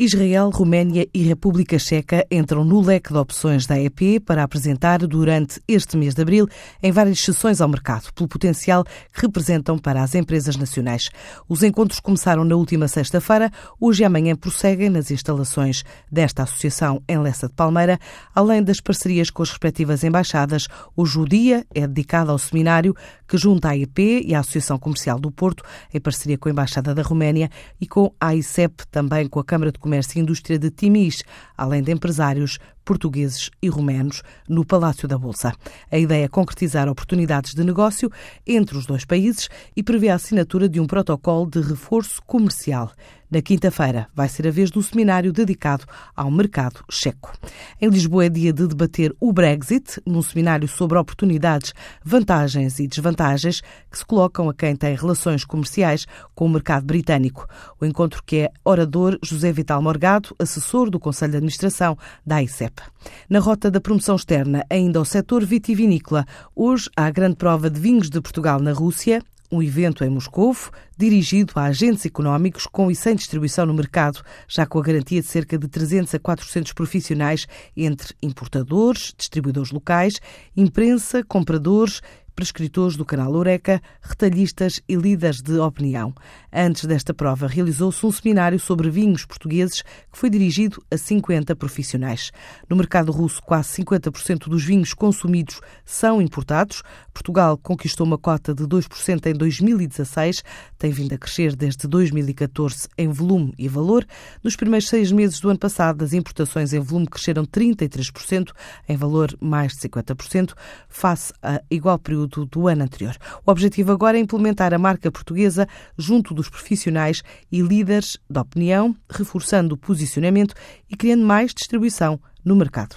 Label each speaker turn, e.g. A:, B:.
A: Israel, Roménia e República Checa entram no leque de opções da EP para apresentar durante este mês de abril em várias sessões ao mercado, pelo potencial que representam para as empresas nacionais. Os encontros começaram na última sexta-feira, hoje e amanhã prosseguem nas instalações desta associação em Lessa de Palmeira, além das parcerias com as respectivas embaixadas. Hoje o dia é dedicado ao seminário que junta a EP e a Associação Comercial do Porto, em parceria com a Embaixada da Roménia e com a AICEP, também com a Câmara de Comércio e Indústria de Timis, além de empresários portugueses e romenos no Palácio da Bolsa. A ideia é concretizar oportunidades de negócio entre os dois países e prevê a assinatura de um protocolo de reforço comercial. Na quinta-feira vai ser a vez do seminário dedicado ao mercado checo. Em Lisboa é dia de debater o Brexit, num seminário sobre oportunidades, vantagens e desvantagens que se colocam a quem tem relações comerciais com o mercado britânico. O encontro que é orador José Vital Morgado, assessor do Conselho de Administração da ICEP. Na rota da promoção externa, ainda ao setor vitivinícola, hoje há a grande prova de vinhos de Portugal na Rússia, um evento em Moscou dirigido a agentes económicos com e sem distribuição no mercado, já com a garantia de cerca de 300 a 400 profissionais entre importadores, distribuidores locais, imprensa, compradores prescritores do canal Oreca, retalhistas e líderes de opinião. Antes desta prova, realizou-se um seminário sobre vinhos portugueses que foi dirigido a 50 profissionais. No mercado russo, quase 50% dos vinhos consumidos são importados. Portugal conquistou uma cota de 2% em 2016, tem vindo a crescer desde 2014 em volume e valor. Nos primeiros seis meses do ano passado, as importações em volume cresceram 33%, em valor mais de 50%, face a igual período período do ano anterior. O objetivo agora é implementar a marca portuguesa junto dos profissionais e líderes da opinião, reforçando o posicionamento e criando mais distribuição no mercado.